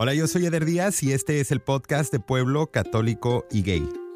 Hola, yo soy Eder Díaz y este es el podcast de Pueblo Católico y Gay.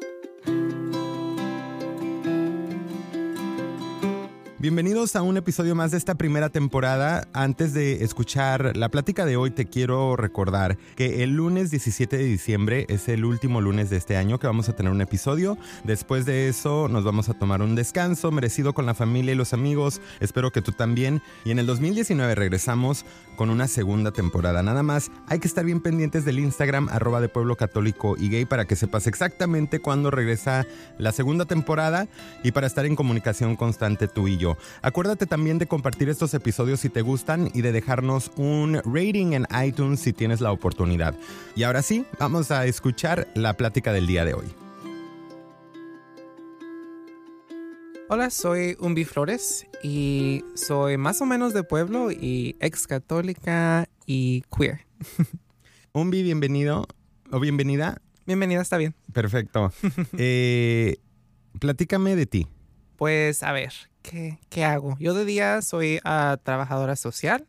Bienvenidos a un episodio más de esta primera temporada. Antes de escuchar la plática de hoy, te quiero recordar que el lunes 17 de diciembre es el último lunes de este año que vamos a tener un episodio. Después de eso nos vamos a tomar un descanso merecido con la familia y los amigos. Espero que tú también. Y en el 2019 regresamos con una segunda temporada. Nada más, hay que estar bien pendientes del Instagram arroba de Pueblo Católico y Gay para que sepas exactamente cuándo regresa la segunda temporada y para estar en comunicación constante tú y yo. Acuérdate también de compartir estos episodios si te gustan y de dejarnos un rating en iTunes si tienes la oportunidad. Y ahora sí, vamos a escuchar la plática del día de hoy. Hola, soy Umbi Flores y soy más o menos de pueblo y ex católica y queer. Umbi, bienvenido o bienvenida. Bienvenida, está bien. Perfecto. eh, platícame de ti. Pues a ver, ¿qué, qué hago? Yo de día soy uh, trabajadora social.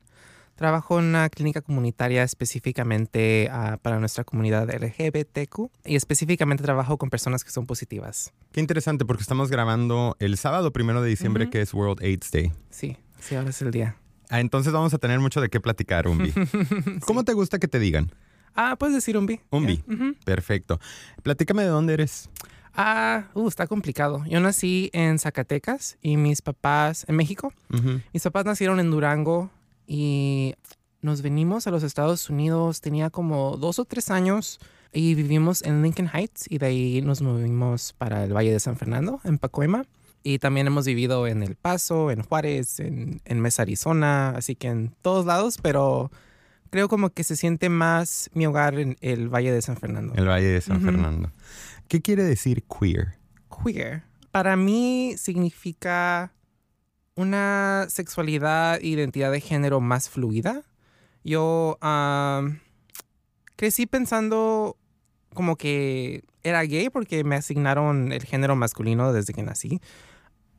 Trabajo en una clínica comunitaria específicamente uh, para nuestra comunidad LGBTQ y específicamente trabajo con personas que son positivas. Qué interesante porque estamos grabando el sábado primero de diciembre uh -huh. que es World AIDS Day. Sí, sí, ahora es el día. Ah, entonces vamos a tener mucho de qué platicar, Umbi. sí. ¿Cómo te gusta que te digan? Ah, puedes decir Umbi. Umbi, yeah. -huh. perfecto. Platícame de dónde eres. Ah, uh, está complicado. Yo nací en Zacatecas y mis papás en México. Uh -huh. Mis papás nacieron en Durango y nos venimos a los Estados Unidos. Tenía como dos o tres años y vivimos en Lincoln Heights y de ahí nos movimos para el Valle de San Fernando, en Pacoima. Y también hemos vivido en El Paso, en Juárez, en, en Mesa, Arizona, así que en todos lados, pero creo como que se siente más mi hogar en el Valle de San Fernando. El Valle de San uh -huh. Fernando. ¿Qué quiere decir queer? Queer. Para mí significa una sexualidad e identidad de género más fluida. Yo crecí pensando como que era gay porque me asignaron el género masculino desde que nací.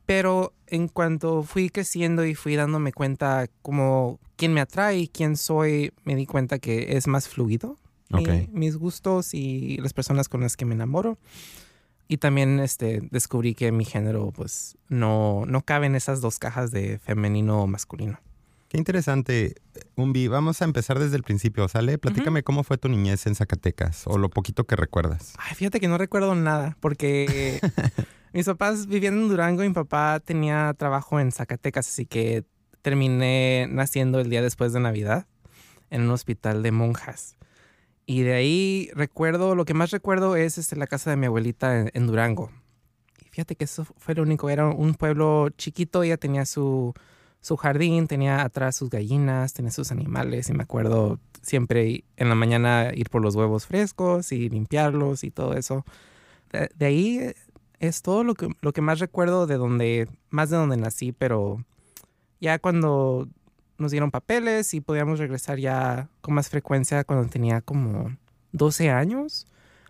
Pero en cuanto fui creciendo y fui dándome cuenta como quién me atrae y quién soy, me di cuenta que es más fluido. Okay. Mi, mis gustos y las personas con las que me enamoro. Y también este, descubrí que mi género pues no, no cabe en esas dos cajas de femenino o masculino. Qué interesante, Umbi. Vamos a empezar desde el principio, ¿sale? Platícame uh -huh. cómo fue tu niñez en Zacatecas o lo poquito que recuerdas. Ay, fíjate que no recuerdo nada porque mis papás vivían en Durango y mi papá tenía trabajo en Zacatecas, así que terminé naciendo el día después de Navidad en un hospital de monjas. Y de ahí recuerdo, lo que más recuerdo es este, la casa de mi abuelita en, en, Durango. Y fíjate que eso fue lo único, era un pueblo chiquito, ella tenía su, su jardín, tenía atrás sus gallinas, tenía sus animales y me acuerdo siempre en la mañana ir por los huevos frescos y limpiarlos y todo eso. De, de ahí es todo lo que, lo que más recuerdo de donde, más de donde nací, pero ya cuando nos dieron papeles y podíamos regresar ya con más frecuencia cuando tenía como 12 años.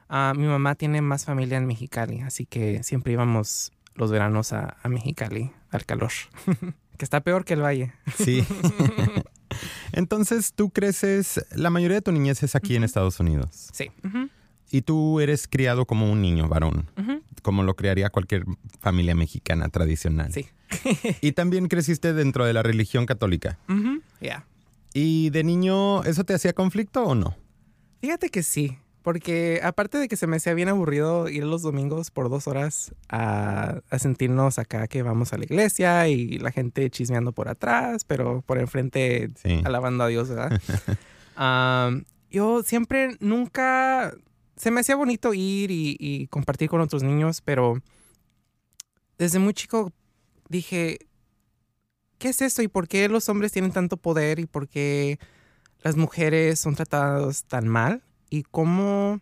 Uh, mi mamá tiene más familia en Mexicali, así que siempre íbamos los veranos a, a Mexicali, al calor, que está peor que el valle. Sí. Entonces tú creces, la mayoría de tu niñez es aquí uh -huh. en Estados Unidos. Sí. Uh -huh. Y tú eres criado como un niño varón, uh -huh. como lo criaría cualquier familia mexicana tradicional. Sí. y también creciste dentro de la religión católica. Uh -huh. yeah. ¿Y de niño eso te hacía conflicto o no? Fíjate que sí, porque aparte de que se me hacía bien aburrido ir los domingos por dos horas a, a sentirnos acá que vamos a la iglesia y la gente chismeando por atrás, pero por enfrente sí. alabando a Dios, ¿verdad? um, yo siempre nunca se me hacía bonito ir y, compartir con otros niños, pero desde muy chico dije, ¿qué es esto? ¿Y por qué los hombres tienen tanto poder? ¿Y por qué las mujeres son tratadas tan mal? ¿Y cómo...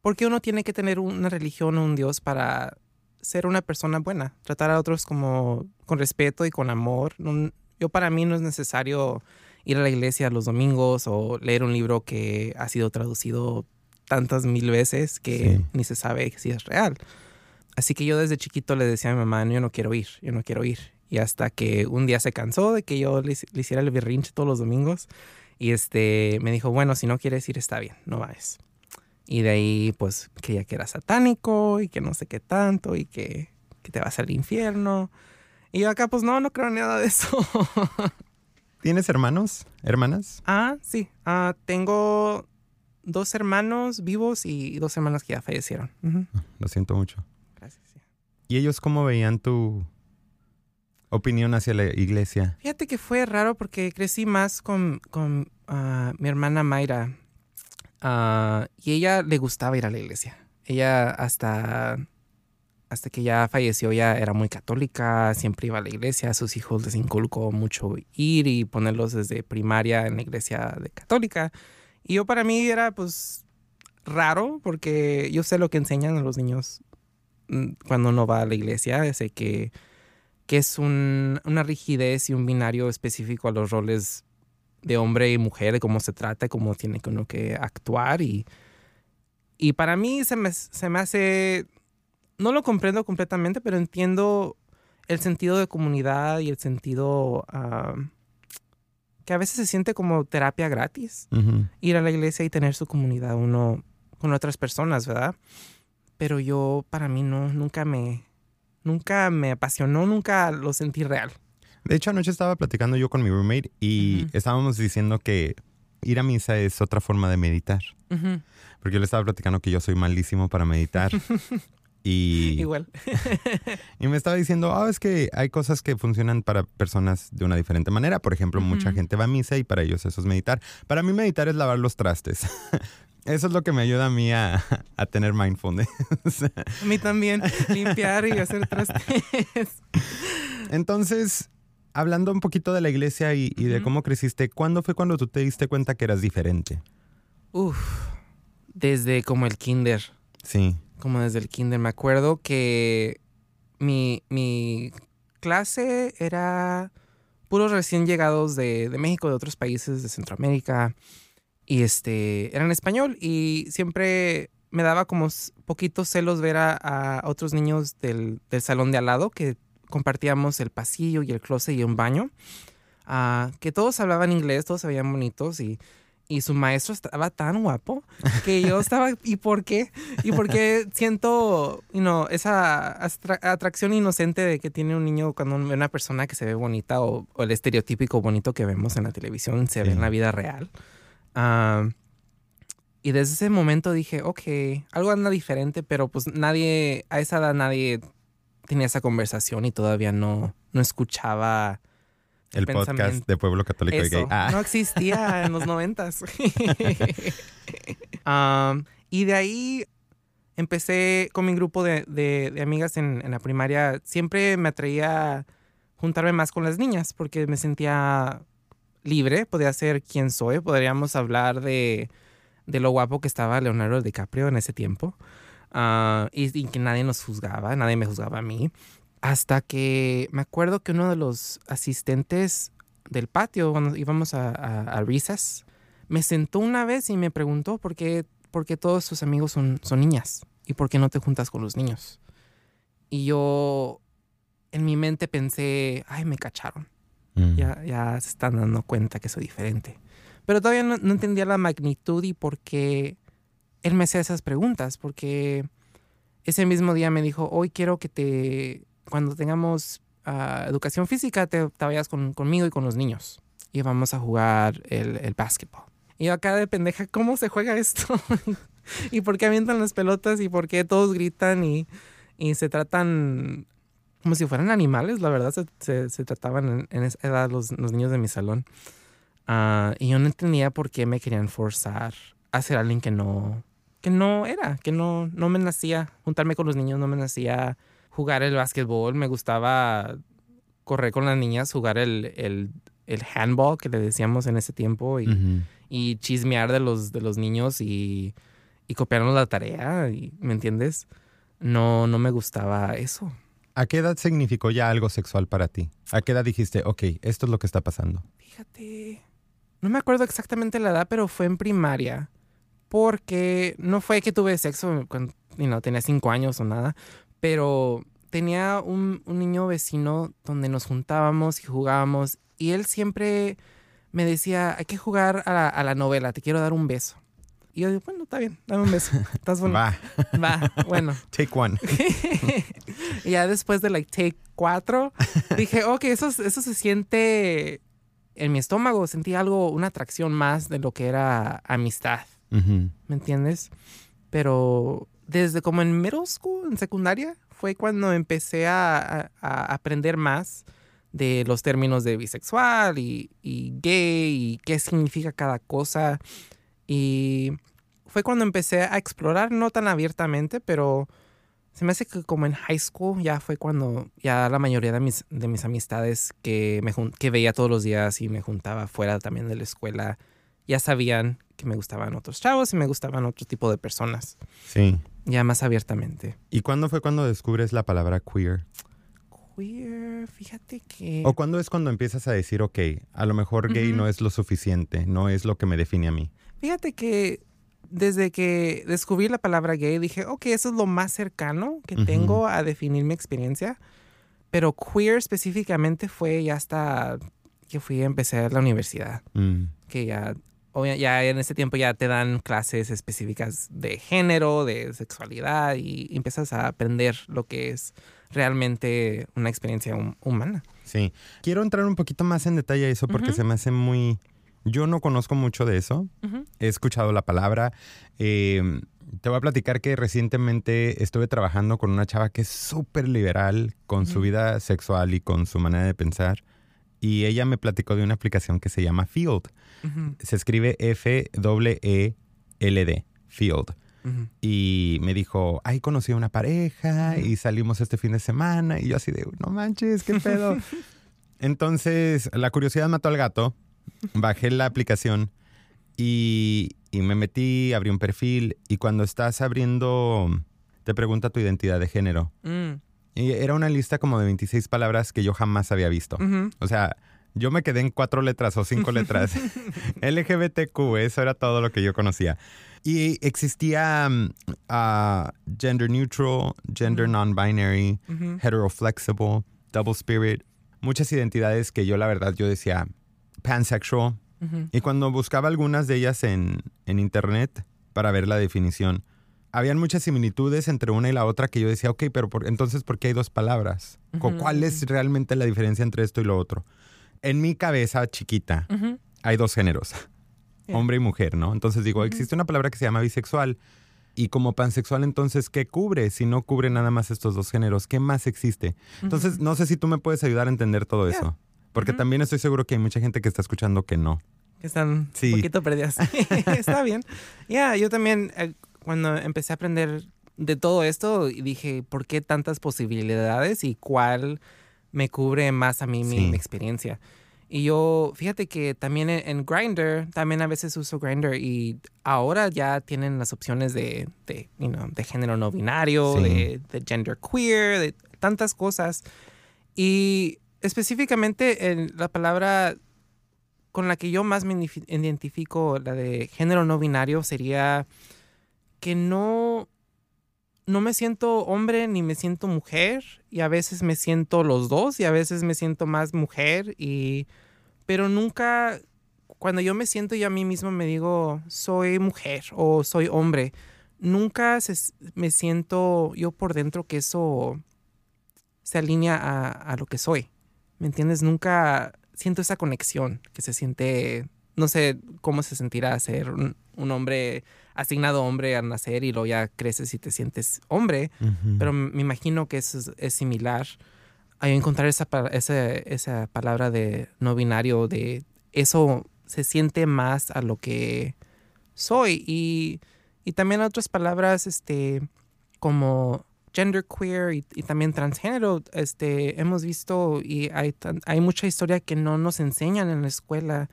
¿Por qué uno tiene que tener una religión o un Dios para ser una persona buena? Tratar a otros como con respeto y con amor. Yo para mí no es necesario ir a la iglesia los domingos o leer un libro que ha sido traducido tantas mil veces que sí. ni se sabe si es real. Así que yo desde chiquito le decía a mi mamá, no, yo no quiero ir, yo no quiero ir. Y hasta que un día se cansó de que yo le, le hiciera el berrinche todos los domingos Y este me dijo, bueno, si no quieres ir está bien, no vayas. Y de ahí pues creía que era satánico y que no sé qué tanto y que, que te vas al infierno. Y yo acá pues no, no creo en nada de eso. ¿Tienes hermanos? ¿Hermanas? ah, sí. Ah, tengo dos hermanos vivos y dos hermanas que ya fallecieron. Ujú. Lo siento mucho. Gracias. sí. ¿Y ellos cómo veían tu opinión hacia la iglesia? Fíjate que fue raro porque crecí más con, con ah, mi hermana Mayra. Ah, y ella le gustaba ir a la iglesia. Ella hasta, hasta que ya falleció ya era muy católica, siempre iba a la iglesia. A sus hijos les inculcó mucho ir y ponerlos desde primaria en la iglesia de católica. Y yo para mí era pues raro porque yo sé lo que enseñan a los niños mm, cuando uno va a la iglesia. Sé que que es un- una rigidez y un binario específico a los roles de hombre y mujer, de cómo se trata, cómo tiene uno que actuar. Y, y para mí se me, se me hace, no lo comprendo completamente, pero entiendo el sentido de comunidad y el sentido ah, que a veces se siente como terapia gratis ir a la iglesia y tener su comunidad uno con otras personas, ¿verdad? Pero yo para mí no, nunca me, nunca me apasionó, nunca lo sentí real. De hecho, anoche estaba platicando yo con mi roommate y estábamos diciendo que ir a misa es otra forma de meditar. Porque yo le estaba platicando que yo soy malísimo para meditar. y, Igual. y me estaba diciendo, ah, es que hay cosas que funcionan para personas de una diferente manera. Por ejemplo, mucha gente va a misa y para ellos eso es meditar. Para mí meditar es lavar los trastes. Eso es lo que me ayuda a mí a, a tener mindfulness. A mí también, limpiar y hacer trastes. Entonces, hablando un poquito de la iglesia y, y de cómo creciste, ¿cuándo fue cuando tú te diste cuenta que eras diferente? Uf, desde como el kinder, Sí. Como desde el kinder. Me acuerdo que mi, mi clase era puros recién llegados de, de México, de otros países de Centroamérica. Y este, eran español y siempre me daba como poquitos celos ver a, a otros niños del, del salón de al lado que compartíamos el pasillo y el closet y un baño. ah, que todos hablaban inglés, todos se veían bonitos y, y su maestro estaba tan guapo que yo estaba, ¿y por qué? ¿Y por qué siento you know, esa atracción inocente de que tiene un niño cuando ve una persona que se ve bonita o, o el estereotípico bonito que vemos en la televisión se ve en la vida real? Ah, y desde ese momento dije, ok, algo anda diferente, pero pues nadie, a esa edad nadie tenía esa conversación y todavía no, no escuchaba El podcast de Pueblo Católico y. Gay. Ah, No existía en los noventas. Um, y de ahí empecé con mi grupo de, de- de amigas en, en la primaria. Siempre me atraía juntarme más con las niñas porque me sentía libre, podía ser quien soy, podríamos hablar de, de lo guapo que estaba Leonardo DiCaprio en ese tiempo. Ah, y, y que nadie nos juzgaba, nadie me juzgaba a mí. Hasta que me acuerdo que uno de los asistentes del patio, cuando íbamos a, a, a risas, me sentó una vez y me preguntó por qué, por qué todos tus amigos son, son niñas y por qué no te juntas con los niños. Y yo en mi mente pensé, ay, me cacharon. mm. Ya, ya se están dando cuenta que soy diferente. Pero todavía no, no entendía la magnitud y por qué él me hacía esas preguntas. Porque ese mismo día me dijo, hoy quiero que te, cuando tengamos ah, educación física, te, te vayas con- conmigo y con los niños. Y vamos a jugar el, el básquetbol. Y yo acá de pendeja, ¿cómo se juega esto? ¿Y por qué avientan las pelotas? ¿Y por qué todos gritan y, y se tratan como si fueran animales? La verdad, se, se- se trataban en, en esa edad los, los niños de mi salón. Ah, y yo no entendía por qué me querían forzar a ser alguien que no, que no era, que no, no me nacía juntarme con los niños, no me nacía jugar el básquetbol, me gustaba correr con las niñas, jugar el, el, el handball que le decíamos en ese tiempo y, y chismear de los, de los niños y, y copiarnos la tarea, y, ¿me entiendes? No, no me gustaba eso. ¿A qué edad significó ya algo sexual para ti? ¿A qué edad dijiste, ok, esto es lo que está pasando? Fíjate, no me acuerdo exactamente la edad, pero fue en primaria. Porque no fue que tuve sexo cuando you know, tenía cinco años o nada, pero tenía un, un niño vecino donde nos juntábamos y jugábamos y él siempre me decía, hay que jugar a la, a la novela, te quiero dar un beso. Y yo digo, bueno, está bien, dame un beso. Estás bonito. Va, Va, bueno. take one. y ya después de like take cuatro, dije, ok, eso, eso se siente en mi estómago, sentí algo, una atracción más de lo que era amistad. ¿me entiendes? Pero desde como en middle school, en secundaria, fue cuando empecé a, aprender más de los términos de bisexual y, y gay y qué significa cada cosa. Y fue cuando empecé a explorar, no tan abiertamente, pero se me hace que como en high school ya fue cuando ya la mayoría de mis, de mis amistades que, me, que veía todos los días y me juntaba fuera también de la escuela, ya sabían que me gustaban otros chavos y me gustaban otro tipo de personas, Sí. ya más abiertamente. ¿Y cuándo fue cuando descubres la palabra queer? Queer, fíjate que... ¿O cuándo es cuando empiezas a decir, ok, a lo mejor gay no es lo suficiente, no es lo que me define a mí? Fíjate que desde que descubrí la palabra gay dije, ok, eso es lo más cercano que tengo a definir mi experiencia. Pero queer específicamente fue ya hasta que fui a empezar la universidad. Mm, Que ya, ya en ese tiempo ya te dan clases específicas de género, de sexualidad y empiezas a aprender lo que es realmente una experiencia hum- humana. Sí. Quiero entrar un poquito más en detalle a eso porque se me hace muy... Yo no conozco mucho de eso. He escuchado la palabra. Eh, te voy a platicar que recientemente estuve trabajando con una chava que es súper liberal con su vida sexual y con su manera de pensar. Y ella me platicó de una aplicación que se llama Field. Se escribe F-E-E-L-D, Field. Y me dijo, ay, conocí a una pareja y salimos este fin de semana. Y yo así de, no manches, qué pedo. Entonces, la curiosidad mató al gato. Bajé la aplicación y, y me metí, abrí un perfil. Y cuando estás abriendo, te pregunta tu identidad de género. Mm, Y era una lista como de 26 palabras que yo jamás había visto. ujú. O sea, yo me quedé en cuatro letras o cinco letras. LGBTQ, eso era todo lo que yo conocía. Y existía ah, gender neutral, gender Ujú. non-binary, Ujú. heteroflexible, double spirit, muchas identidades que yo la verdad yo decía pansexual. Ujú. Y cuando buscaba algunas de ellas en, en internet para ver la definición, habían muchas similitudes entre una y la otra que yo decía, ok, pero por- entonces, ¿por qué hay dos palabras? ¿Cuál es realmente la diferencia entre esto y lo otro? En mi cabeza chiquita hay dos géneros, Yeah. hombre y mujer, ¿no? Entonces digo, existe una palabra que se llama bisexual. Y como pansexual, entonces, ¿qué cubre? Si no cubre nada más estos dos géneros, ¿qué más existe? Entonces, no sé si tú me puedes ayudar a entender todo Yeah. eso. Porque también estoy seguro que hay mucha gente que está escuchando que no. que están Sí. un poquito perdidas. Está bien. Ya, yo también eh, cuando empecé a aprender de todo esto dije, ¿por qué tantas posibilidades y cuál me cubre más a mí mi, Sí. mi experiencia? Y yo, fíjate que también en, en Grindr, también a veces uso Grindr y ahora ya tienen las opciones de, de, you know, de género no binario, Sí. de, de gender queer, de tantas cosas. Y específicamente en la palabra con la que yo más me identifi- identifico, la de género no binario, sería que no, no me siento hombre ni me siento mujer y a veces me siento los dos y a veces me siento más mujer y pero nunca cuando yo me siento yo a mí mismo me digo soy mujer o soy hombre nunca me siento yo por dentro que eso se alinea a, lo que soy ¿me entiendes? Nunca siento esa conexión que se siente, no sé cómo se sentirá ser un hombre asignado hombre al nacer y luego ya creces y te sientes hombre, pero me imagino que eso es, es similar a encontrar esa, esa, esa palabra de no binario, de eso se siente más a lo que soy. Y, y también otras palabras este, como genderqueer y, y también transgénero, este, hemos visto y hay, hay mucha historia que no nos enseñan en la escuela,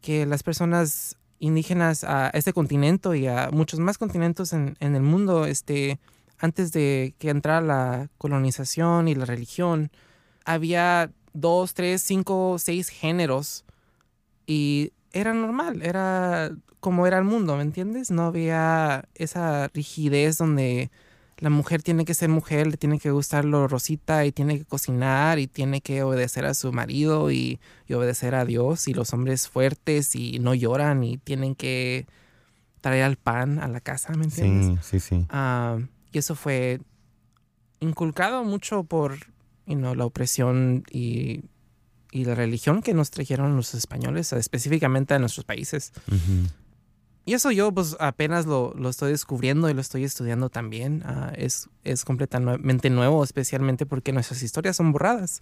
que las personas indígenas a este continente y a muchos más continentes en, en el mundo, este, antes de que entrara la colonización y la religión, había dos, tres, cinco, seis géneros y era normal, era como era el mundo, ¿me entiendes? No había esa rigidez donde la mujer tiene que ser mujer, le tiene que gustar lo rosita y tiene que cocinar y tiene que obedecer a su marido y, y obedecer a Dios y los hombres fuertes y no lloran y tienen que traer el pan a la casa, ¿me entiendes? Sí, sí, sí. Ah, y eso fue inculcado mucho por you know, la opresión y, y la religión que nos trajeron los españoles, específicamente a nuestros países. Y eso yo pues apenas lo, lo estoy descubriendo y lo estoy estudiando también. Ah, es, es completamente nuevo, especialmente porque nuestras historias son borradas.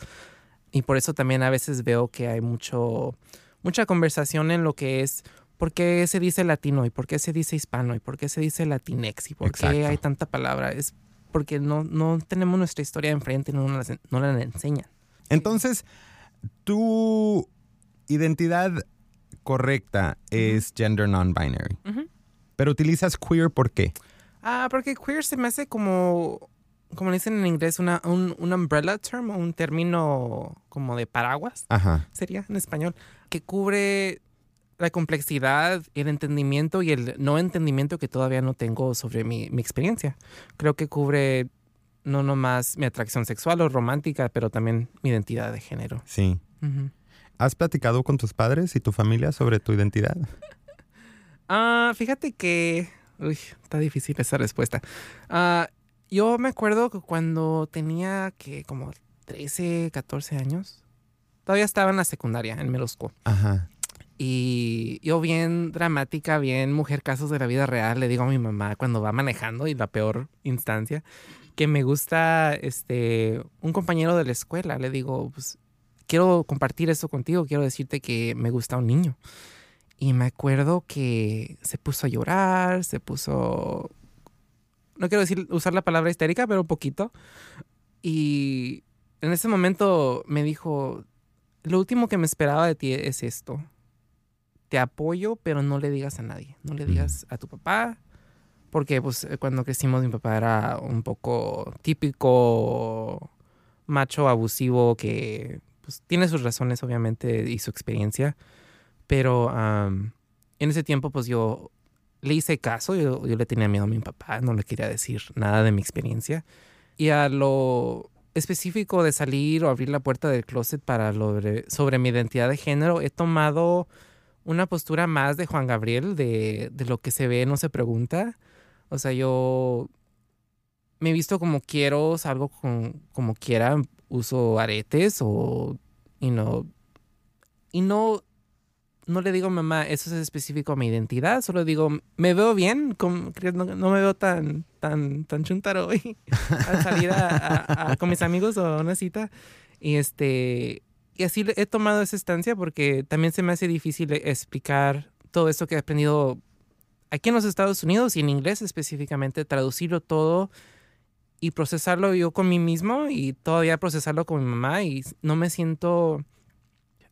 Y por eso también a veces veo que hay mucho, mucha conversación en lo que es por qué se dice latino y por qué se dice hispano y por qué se dice latinex y por Exacto. qué hay tanta palabra. Es porque no, no tenemos nuestra historia enfrente y no, nos no la enseñan. Entonces, tu identidad correcta es gender non-binary. Pero utilizas queer ¿por qué? Ah, porque queer se me hace como, como dicen en inglés, una, un, un umbrella term, un término como de paraguas, Ajá. sería en español, que cubre la complejidad, el entendimiento y el no entendimiento que todavía no tengo sobre mi, mi experiencia. Creo que cubre no nomás mi atracción sexual o romántica, pero también mi identidad de género. Sí. ¿Has platicado con tus padres y tu familia sobre tu identidad? Ah, fíjate que. Uy, está difícil esa respuesta. Ah, yo me acuerdo que cuando tenía que como 13, 14 años, todavía estaba en la secundaria, en middle school. Ajá. Y yo bien dramática, bien mujer casos de la vida real, le digo a mi mamá cuando va manejando y la peor instancia, que me gusta este un compañero de la escuela. Le digo, pues quiero compartir eso contigo, quiero decirte que me gusta un niño. Y me acuerdo que se puso a llorar, se puso... No quiero decir usar la palabra histérica, pero un poquito. Y en ese momento me dijo, lo último que me esperaba de ti es esto. Te apoyo, pero no le digas a nadie. No le digas a tu papá. Porque pues eh, cuando crecimos mi papá era un poco típico macho abusivo que pues tiene sus razones obviamente y su experiencia. Pero am, en ese tiempo pues yo le hice caso, yo, yo le tenía miedo a mi papá, no le quería decir nada de mi experiencia. Y a lo específico de salir o abrir la puerta del closet para lo sobre mi identidad de género, he tomado una postura más de Juan Gabriel, de, de lo que se ve no se pregunta. O sea, yo me he visto como quiero, salgo con, como quiera, uso aretes o, y no, y no, no le digo mamá, eso es específico a mi identidad, solo digo, me veo bien, como- no, no me veo tan, tan, tan chuntaro hoy al salir con mis amigos o a una cita. Y este, y así he tomado esa estancia porque también se me hace difícil explicar todo esto que he aprendido aquí en los Estados Unidos y en inglés específicamente, traducirlo todo y procesarlo yo con mí mismo y todavía procesarlo con mi mamá y no me siento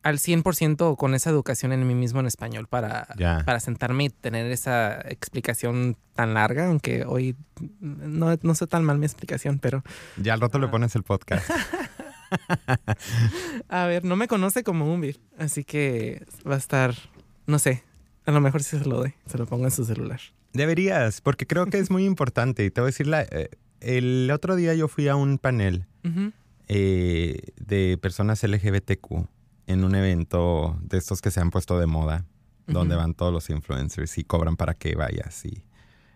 al 100% con esa educación en mí mismo en español para, para sentarme y tener esa explicación tan larga, aunque hoy no, no sé tan mal mi explicación, pero Ya al rato le pones el podcast. a ver, no me conoce como un Bill, así que va a estar, no sé, a lo mejor sí se lo doy, se lo pongo en su celular. Deberías, porque creo que es muy importante. Y te voy a decir, la- eh, el otro día yo fui a un panel eh, de personas LGBTQ en un evento de estos que se han puesto de moda, donde van todos los influencers y cobran para que vayas. Y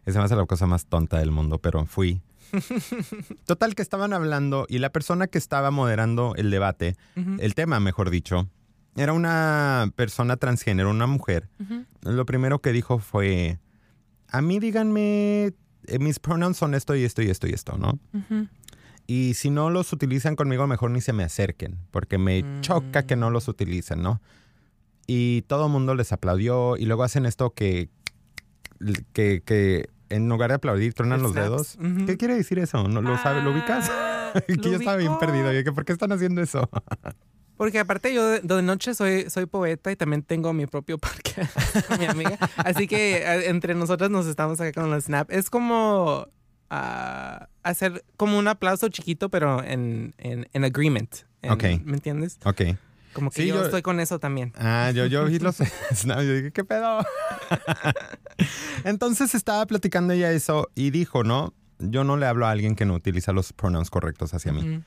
esa me hace la cosa más tonta del mundo, pero fui. Total que estaban hablando y la persona que estaba moderando el debate, el tema, mejor dicho, era una persona transgénero, una mujer. Lo primero que dijo fue, a mí díganme, mis pronouns son esto y esto y esto y esto, ¿no? Ujú. Y si no los utilizan conmigo, mejor ni se me acerquen, porque me Mm. choca que no los utilicen, ¿no? Y todo el mundo les aplaudió y luego hacen esto que, que, que en lugar de aplaudir truenan El los dedos. ¿Qué quiere decir eso? ¿No lo sabe? ¿Lo ubicas? Ah, que yo estaba bien perdido. ¿Por qué están haciendo eso? Porque aparte yo de, de noche soy, soy poeta y también tengo mi propio parque con mi amiga. Así que entre nosotras nos estamos acá con los snap. Es como ah, hacer como un aplauso chiquito, pero en, en, en agreement. En-. ¿Me entiendes? ok. Como que Sí, yo, yo- estoy con eso también. Ah, yo, yo vi los snaps, yo dije, ¿qué pedo? Entonces estaba platicando ella eso y dijo, ¿no? yo no le hablo a alguien que no utiliza los pronouns correctos hacia mí.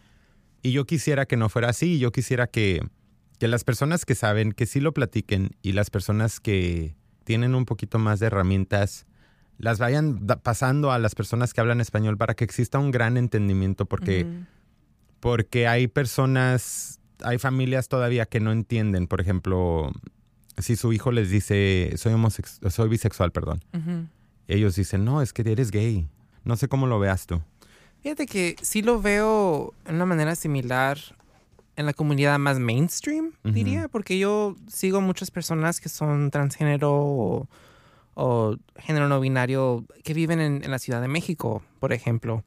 Y yo quisiera que no fuera así. Yo quisiera que, que las personas que saben, que sí lo platiquen y las personas que tienen un poquito más de herramientas, las vayan pasando a las personas que hablan español para que exista un gran entendimiento. Porque, porque hay personas, hay familias todavía que no entienden. Por ejemplo, si su hijo les dice, soy, homosex- soy bisexual, perdón. Ellos dicen, no, es que eres gay. No sé cómo lo veas tú. Fíjate que sí lo veo en una manera similar en la comunidad más mainstream, diría, porque yo sigo muchas personas que son transgénero o, o género no binario que viven en, en la Ciudad de México, por ejemplo,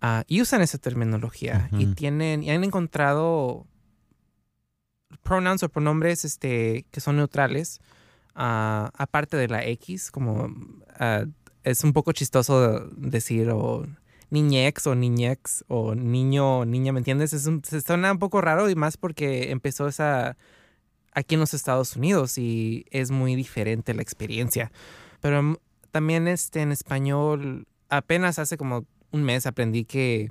ah, y usan esa terminología y tienen y han encontrado pronouns o pronombres este, que son neutrales, ah, aparte de la X, como ah, es un poco chistoso decir o niñex o niñex o niño o niña, ¿me entiendes? Es un- se suena un poco raro y más porque empezó esa aquí en los Estados Unidos y es muy diferente la experiencia. Pero también este, en español, apenas hace como un mes aprendí que,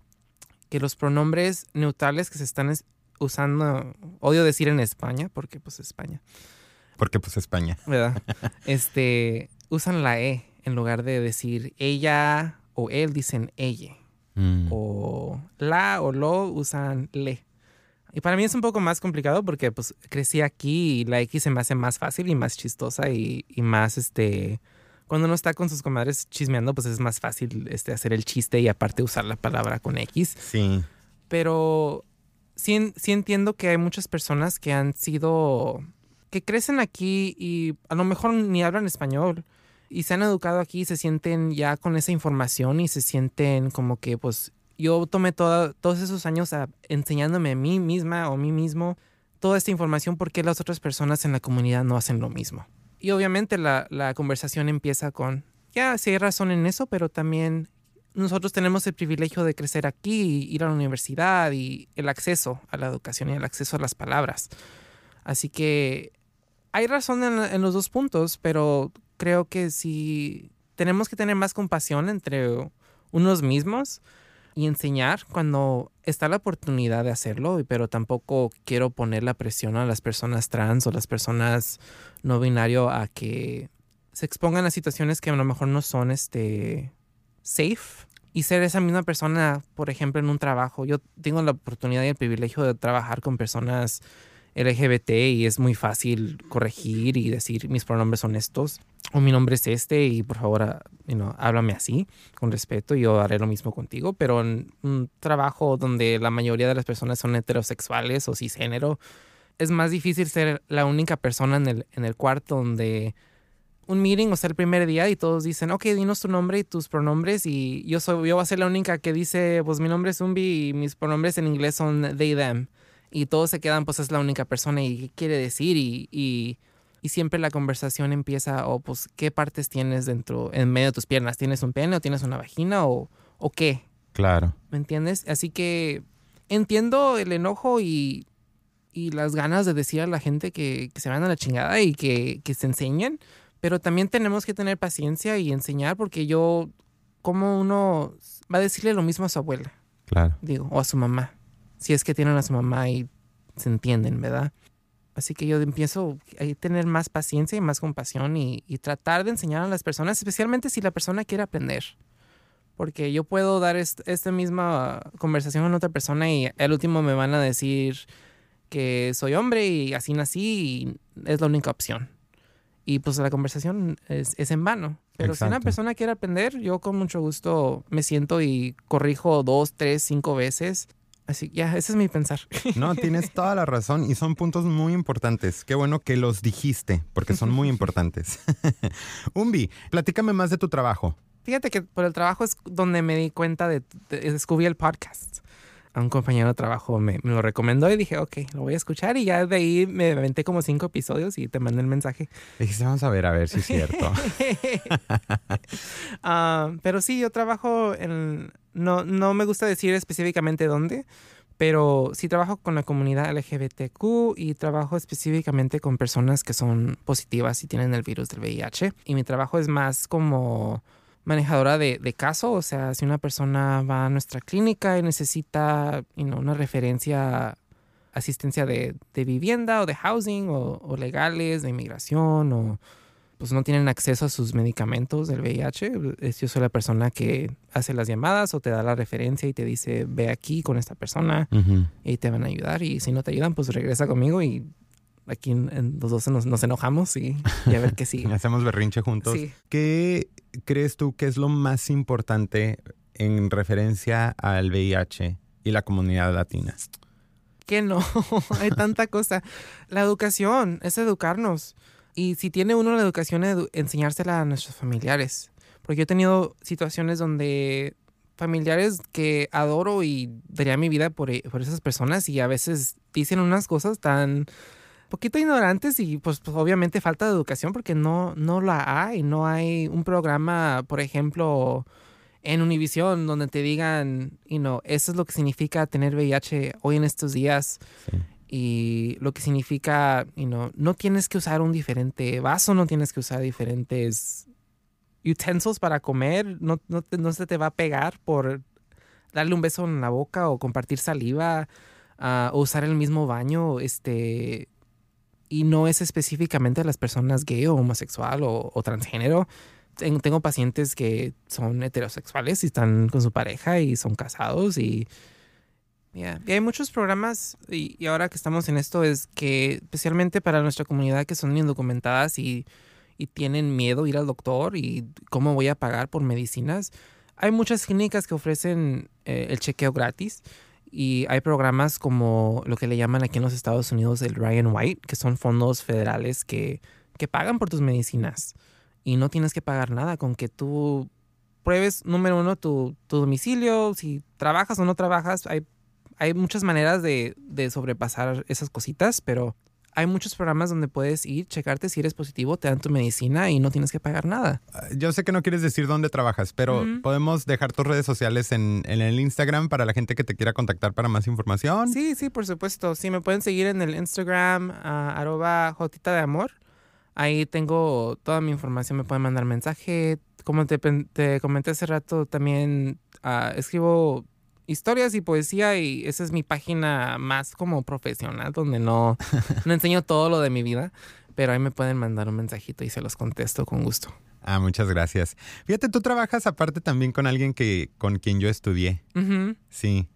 que los pronombres neutrales que se están es- usando, odio decir en España, porque pues España, Porque pues España. ¿verdad? este, usan la E en lugar de decir ella o él, dicen ella. Mm. O la o lo usan le. Y para mí es un poco más complicado porque pues crecí aquí y la X se me hace más fácil y más chistosa y, y más este... Cuando uno está con sus comadres chismeando, pues es más fácil este, hacer el chiste y aparte usar la palabra con X. Sí. Pero sí, sí entiendo que hay muchas personas que han sido, que crecen aquí y a lo mejor ni hablan español y se han educado aquí y se sienten ya con esa información y se sienten como que pues yo tomé toda- todos esos años enseñándome a mí misma o a mí mismo toda esta información porque las otras personas en la comunidad no hacen lo mismo. Y obviamente la, la conversación empieza con, ya, sí hay razón en eso, pero también nosotros tenemos el privilegio de crecer aquí, ir a la universidad y el acceso a la educación y el acceso a las palabras. Así que hay razón en los dos puntos, pero creo que si tenemos que tener más compasión entre unos mismos y enseñar cuando está la oportunidad de hacerlo, pero tampoco quiero poner la presión a las personas trans o las personas no binario a que se expongan a situaciones que a lo mejor no son este safe y ser esa misma persona, por ejemplo, en un trabajo. Yo tengo la oportunidad y el privilegio de trabajar con personas LGBT y es muy fácil corregir y decir mis pronombres son estos o mi nombre es este y por favor, ah, you know, háblame así con respeto yo haré lo mismo contigo, pero en un trabajo donde la mayoría de las personas son heterosexuales o cisgénero, es más difícil ser la única persona en el, en el cuarto donde un meeting o sea el primer día y todos dicen, ok, dinos tu nombre y tus pronombres y yo soy, yo voy a ser la única que dice, pues mi nombre es Zumbi y mis pronombres en inglés son they, them. Y todos se quedan, pues es la única persona y qué quiere decir y, y, y siempre la conversación empieza, o pues, ¿qué partes tienes dentro, en medio de tus piernas? ¿Tienes un pene o tienes una vagina o, o qué? Claro. ¿Me entiendes? Así que entiendo el enojo y, y las ganas de decir a la gente que, que se van a la chingada y que, que se enseñen, pero también tenemos que tener paciencia y enseñar porque yo, como uno va a decirle lo mismo a su abuela, Claro. digo, o a su mamá, si es que tienen a su mamá y se entienden, ¿verdad? Así que yo empiezo a tener más paciencia y más compasión y, y tratar de enseñar a las personas, especialmente si la persona quiere aprender. Porque yo puedo dar est- esta misma conversación con otra persona y al último me van a decir que soy hombre y así nací y es la única opción. Y pues la conversación es, es en vano. Pero si una Exacto. persona quiere aprender, yo con mucho gusto me siento y corrijo dos, tres, cinco veces. Así, ya, ese es mi pensar. No, tienes toda la razón y son puntos muy importantes. Qué bueno que los dijiste, porque son muy importantes. Umbi, platícame más de tu trabajo. Fíjate que por el trabajo es donde me di cuenta de, de- descubrí el podcast. A un compañero de trabajo me, me lo recomendó y dije, ok, lo voy a escuchar. Y ya de ahí me aventé como cinco episodios y te mandé el mensaje. Dijiste, vamos a ver, a ver si es cierto. Ah, pero sí, yo trabajo en... No, no me gusta decir específicamente dónde, pero sí trabajo con la comunidad LGBTQ y trabajo específicamente con personas que son positivas y tienen el virus del VIH. Y mi trabajo es más como manejadora de, de caso, o sea, si una persona va a nuestra clínica y necesita you know, una referencia, asistencia de, vivienda o de housing o, o legales, de inmigración o pues no tienen acceso a sus medicamentos del VIH, es- yo soy la persona que hace las llamadas o te da la referencia y te dice, ve aquí con esta persona y te van a ayudar. Y si no te ayudan, pues regresa conmigo y aquí en, en los dos nos, nos enojamos y, y a ver qué sigue. Hacemos berrinche juntos. Sí. ¿Qué crees tú que es lo más importante en referencia al VIH y la comunidad latina? Que no, hay tanta cosa. La educación es educarnos. Y si tiene uno la educación, edu- enseñársela a nuestros familiares. Porque yo he tenido situaciones donde familiares que adoro y daría mi vida por, e- por esas personas y a veces dicen unas cosas tan poquito ignorantes y pues, pues, obviamente falta de educación porque no, no la hay. No hay un programa, por ejemplo, en Univision donde te digan, you know, eso es lo que significa tener VIH hoy en estos días. Y lo que significa, you know, no tienes que usar un diferente vaso, no tienes que usar diferentes utensils para comer, no, no, no se te va a pegar por darle un beso en la boca o compartir saliva ah, o usar el mismo baño, este, y no es específicamente a las personas gay o homosexual o, transgénero. Ten- Tengo pacientes que son heterosexuales y están con su pareja y son casados y Yeah. Y hay muchos programas, y, y ahora que estamos en esto, es que especialmente para nuestra comunidad que son indocumentadas y, y tienen miedo ir al doctor y cómo voy a pagar por medicinas, hay muchas clínicas que ofrecen eh, el chequeo gratis y hay programas como lo que le llaman aquí en los Estados Unidos el Ryan White, que son fondos federales que, que pagan por tus medicinas y no tienes que pagar nada con que tú pruebes, número uno, tu, tu domicilio, si trabajas o no trabajas, hay hay muchas maneras de, de sobrepasar esas cositas, pero hay muchos programas donde puedes ir, checarte si eres positivo, te dan tu medicina y no tienes que pagar nada. Yo sé que no quieres decir dónde trabajas, pero podemos dejar tus redes sociales en, en el Instagram para la gente que te quiera contactar para más información. Sí, sí, por supuesto. Sí, me pueden seguir en el Instagram, ah, arroba jotita de amor. Ahí tengo toda mi información, me pueden mandar mensaje. Como te comenté hace rato, también ah, escribo historias y poesía y esa es mi página más como profesional, donde no, no enseño todo lo de mi vida, pero ahí me pueden mandar un mensajito y se los contesto con gusto. Ah, muchas gracias. Fíjate, tú trabajas aparte también con alguien que con quien yo estudié. Sí.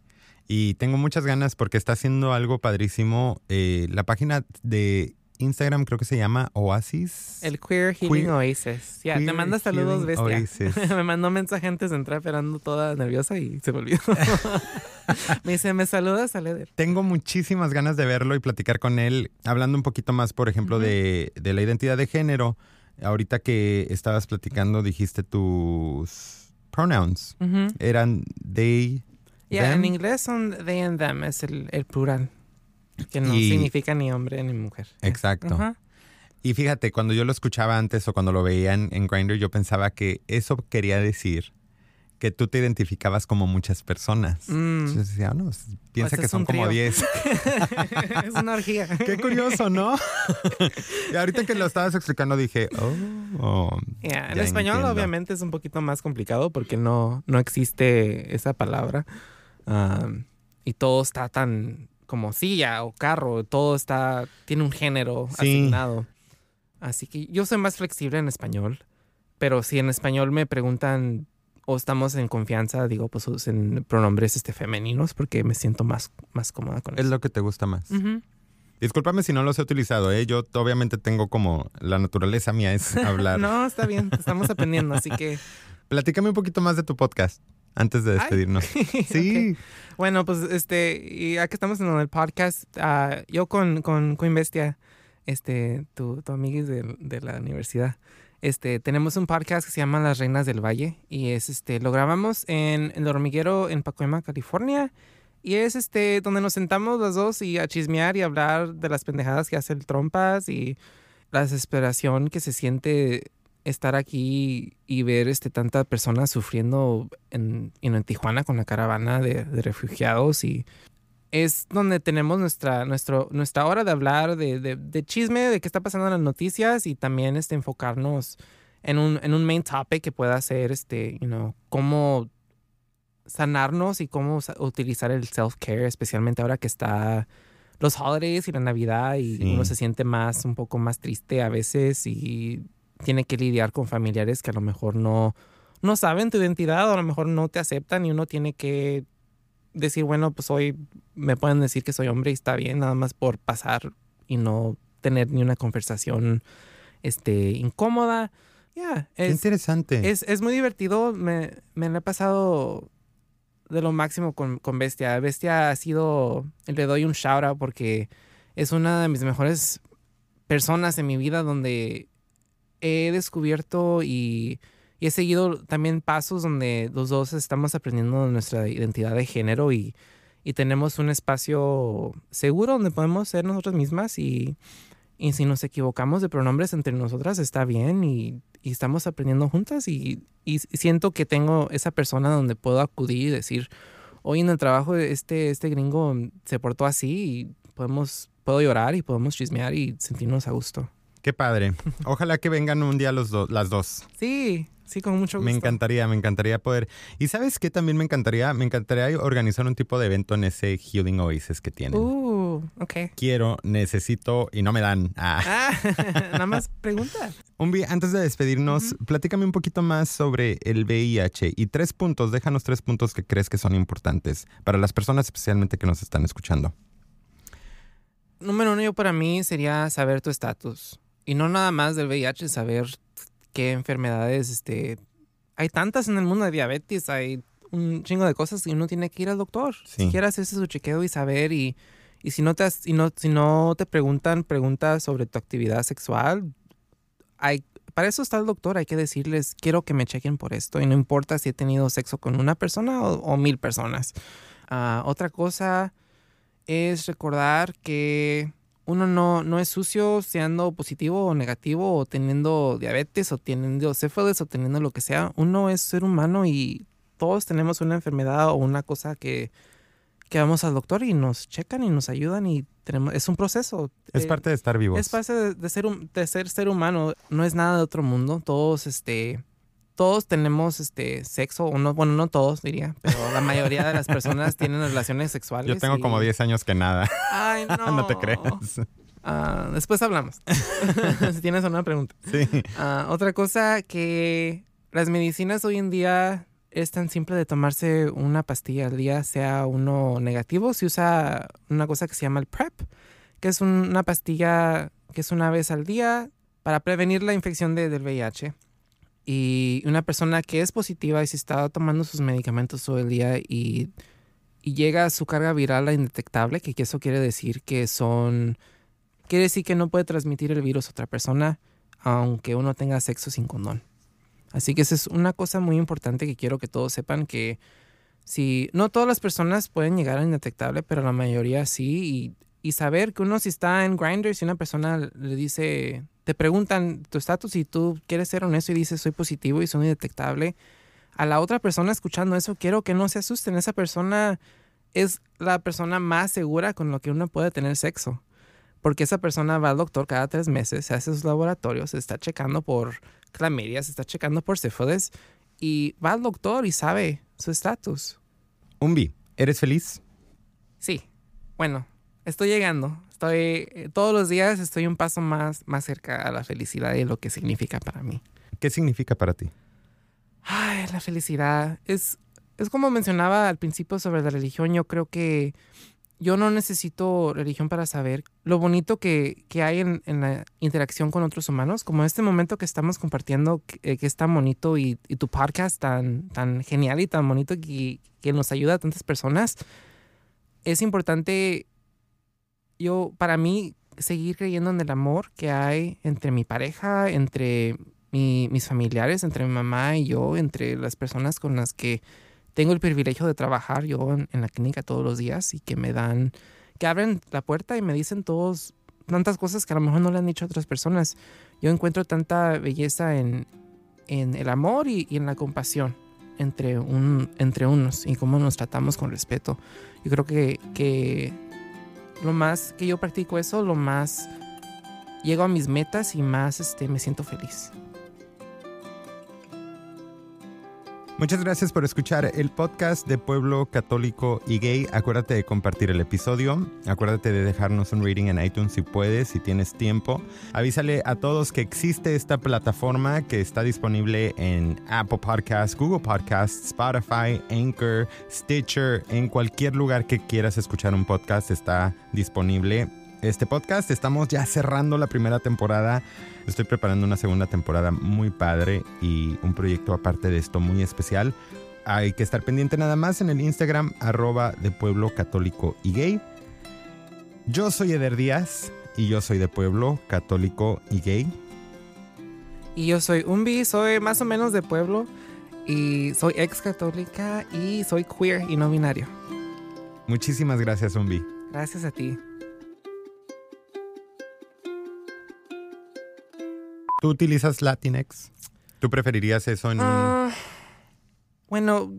Y tengo muchas ganas porque está haciendo algo padrísimo. Eh, la página de Instagram creo que se llama Oasis. El Queer Healing Queer- Oasis. Ya, te manda saludos, bestia. Me mandó mensaje antes de entrar esperando toda nerviosa y se me olvidó. me dice, ¿me saludas, Aleder? Tengo muchísimas ganas de verlo y platicar con él, hablando un poquito más, por ejemplo, de, de la identidad de género. Ahorita que estabas platicando, dijiste tus pronouns. Ujú. Eran they, Ya, them. en inglés son they and them, es el, el plural. Que no Y- significa ni hombre ni mujer. Exacto. Ajá. Y fíjate, cuando yo lo escuchaba antes o cuando lo veía en, en Grindr, yo pensaba que eso quería decir que tú te identificabas como muchas personas. Mm. Entonces decía, "Ah, no, piensa Pues que son como trío. 10. es una orgía. Qué curioso, ¿no? y ahorita que lo estabas explicando dije, oh, oh, En español entiendo. obviamente es un poquito más complicado porque no, no existe esa palabra. Y todo está tan como silla o carro, todo está, tiene un género Sí. asignado. Así que yo soy más flexible en español, pero si en español me preguntan o estamos en confianza, digo, pues usen pronombres este, femeninos porque me siento más, más cómoda con Es eso. lo que te gusta más. Ujú. Discúlpame si no los he utilizado, ¿eh? Yo obviamente tengo como la naturaleza mía es hablar. No, está bien, estamos aprendiendo, así que... Platícame un poquito más de tu podcast antes de Ay. despedirnos. Sí. Ok. Bueno, pues este, y ya que estamos en el podcast, ah, yo con, con Queen Bestia, este, tu, tu amiguis de, de la universidad, este, tenemos un podcast que se llama Las Reinas del Valle y es este, lo grabamos en, en el hormiguero en Pacoima, California. Y es este donde nos sentamos los dos y a chismear y hablar de las pendejadas que hace el Trompas y la desesperación que se siente estar aquí y ver este tanta personas sufriendo en, en, Tijuana con la caravana de, de refugiados y es donde tenemos nuestra, nuestro, nuestra hora de hablar de, de, de chisme, de qué está pasando en las noticias y también este, enfocarnos en un, en un main topic que pueda ser, este, you know, cómo sanarnos y cómo utilizar el self-care, especialmente ahora que está los holidays y la Navidad y uno se siente más, un poco más triste a veces y tiene que lidiar con familiares que a lo mejor no, no saben tu identidad o a lo mejor no te aceptan y uno tiene que decir, bueno, pues hoy me pueden decir que soy hombre y está bien, nada más por pasar y no tener ni una conversación este, incómoda. Ya, es interesante. Es, es, muy divertido. Me, me he pasado de lo máximo con, con, Bestia. Bestia ha sido, le doy un shout out porque es una de mis mejores personas en mi vida donde he descubierto y, he seguido también pasos donde los dos estamos aprendiendo nuestra identidad de género y, tenemos un espacio seguro donde podemos ser nosotras mismas y, si nos equivocamos de pronombres entre nosotras está bien y estamos aprendiendo juntas y, y, siento que tengo esa persona donde puedo acudir y decir, hoy en el trabajo este, este gringo se portó así y podemos, puedo llorar y podemos chismear y sentirnos a gusto. Qué padre. Ojalá que vengan un día los las dos. Sí, Sí, con mucho gusto. Me encantaría, me encantaría poder. Y sabes qué también me encantaría, me encantaría organizar un tipo de evento en ese Healing Oasis que tienen. Uh, ok. Quiero, necesito y no me dan. Ah, ah nada más pregunta. Umbi, antes de despedirnos, platícame un poquito más sobre el VIH y tres puntos, déjanos tres puntos que crees que son importantes para las personas especialmente que nos están escuchando. Número uno, yo para mí sería saber tu estatus. Y no nada más del VIH, saber qué enfermedades, este, hay tantas en el mundo de diabetes, hay un chingo de cosas y uno tiene que ir al doctor. Si quieres hacerse su chequeo y saber y, y si no te si no, si no te preguntan preguntas sobre tu actividad sexual, hay para eso está el doctor, hay que decirles, quiero que me chequen por esto y no importa si he tenido sexo con una persona o, mil personas. Ah, otra cosa es recordar que uno no, no es sucio siendo positivo o negativo o teniendo diabetes o teniendo céfalos o teniendo lo que sea. Uno es ser humano y todos tenemos una enfermedad o una cosa que, que vamos al doctor y nos checan y nos ayudan y tenemos, es un proceso. Es parte de estar vivos. Es parte de, ser, de ser ser humano. No es nada de otro mundo. Todos, este, todos tenemos este sexo, o no, bueno, no todos diría, pero la mayoría de las personas tienen relaciones sexuales. Yo tengo como 10 años que nada. Ay, no. no te creas. Ah, después hablamos. si tienes una pregunta. Sí. Ah, otra cosa que las medicinas hoy en día es tan simple de tomarse una pastilla al día, sea uno negativo, se usa una cosa que se llama el PrEP, que es una pastilla que es una vez al día para prevenir la infección de, del VIH. Y una persona que es positiva y se está tomando sus medicamentos todo el día y, llega su carga viral a indetectable, que eso quiere decir que son... Quiere decir que no puede transmitir el virus a otra persona aunque uno tenga sexo sin condón. Así que esa es una cosa muy importante que quiero que todos sepan que si no todas las personas pueden llegar a indetectable, pero la mayoría sí y, y saber que uno si está en Grindr si una persona le dice te preguntan tu estatus y tú quieres ser honesto y dices soy positivo y soy indetectable, a la otra persona escuchando eso, quiero que no se asusten. Esa persona es la persona más segura con la que uno puede tener sexo. Porque esa persona va al doctor cada tres meses, se hace sus laboratorios, se está checando por clamidia, se está checando por sífilis y va al doctor y sabe su estatus. Umbi, ¿eres feliz? Sí. Bueno, estoy llegando. Estoy, eh, todos los días estoy un paso más, más cerca a la felicidad y lo que significa para mí. ¿Qué significa para ti? Ay, la felicidad. Es, es como mencionaba al principio sobre la religión. Yo creo que yo no necesito religión para saber lo bonito que, que hay en, en, la interacción con otros humanos, como este momento que estamos compartiendo, que, eh, es tan bonito y, y, tu podcast tan, tan genial y tan bonito que, que nos ayuda a tantas personas. Es importante yo, para mí, seguir creyendo en el amor que hay entre mi pareja, entre mis familiares, entre mi mamá y yo, entre las personas con las que tengo el privilegio de trabajar yo en, la clínica todos los días y que me dan, que abren la puerta y me dicen todos tantas cosas que a lo mejor no le han dicho a otras personas. Yo encuentro tanta belleza en, en el amor y, y, en la compasión entre, un, entre unos y cómo nos tratamos con respeto. Yo creo que, que lo más que yo practico eso, lo más llego a mis metas y más este, me siento feliz. Muchas gracias por escuchar el podcast de Pueblo Católico y Gay. Acuérdate de compartir el episodio. Acuérdate de dejarnos un rating en iTunes si puedes, si tienes tiempo. Avísale a todos que existe esta plataforma que está disponible en Apple Podcasts, Google Podcasts, Spotify, Anchor, Stitcher. En cualquier lugar que quieras escuchar un podcast está disponible este podcast. Estamos ya cerrando la primera temporada. Estoy preparando una segunda temporada muy padre y un proyecto aparte de esto muy especial. Hay que estar pendiente nada más en el Instagram arroba de Pueblo Católico y Gay. Yo soy Eder Díaz y yo soy de Pueblo Católico y Gay. Y yo soy Umbi, soy más o menos de pueblo y soy ex católica y soy queer y no binario. Muchísimas gracias, Umbi. Gracias a ti. ¿Tú utilizas Latinx? ¿Tú preferirías eso en un... Ah, bueno,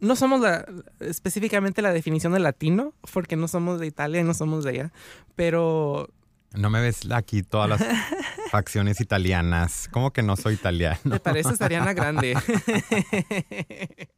no somos la, específicamente la definición de latino, porque no somos de Italia y no somos de allá, pero... No me ves aquí todas las facciones italianas. ¿Cómo que no soy italiano? Me pareces Ariana Grande.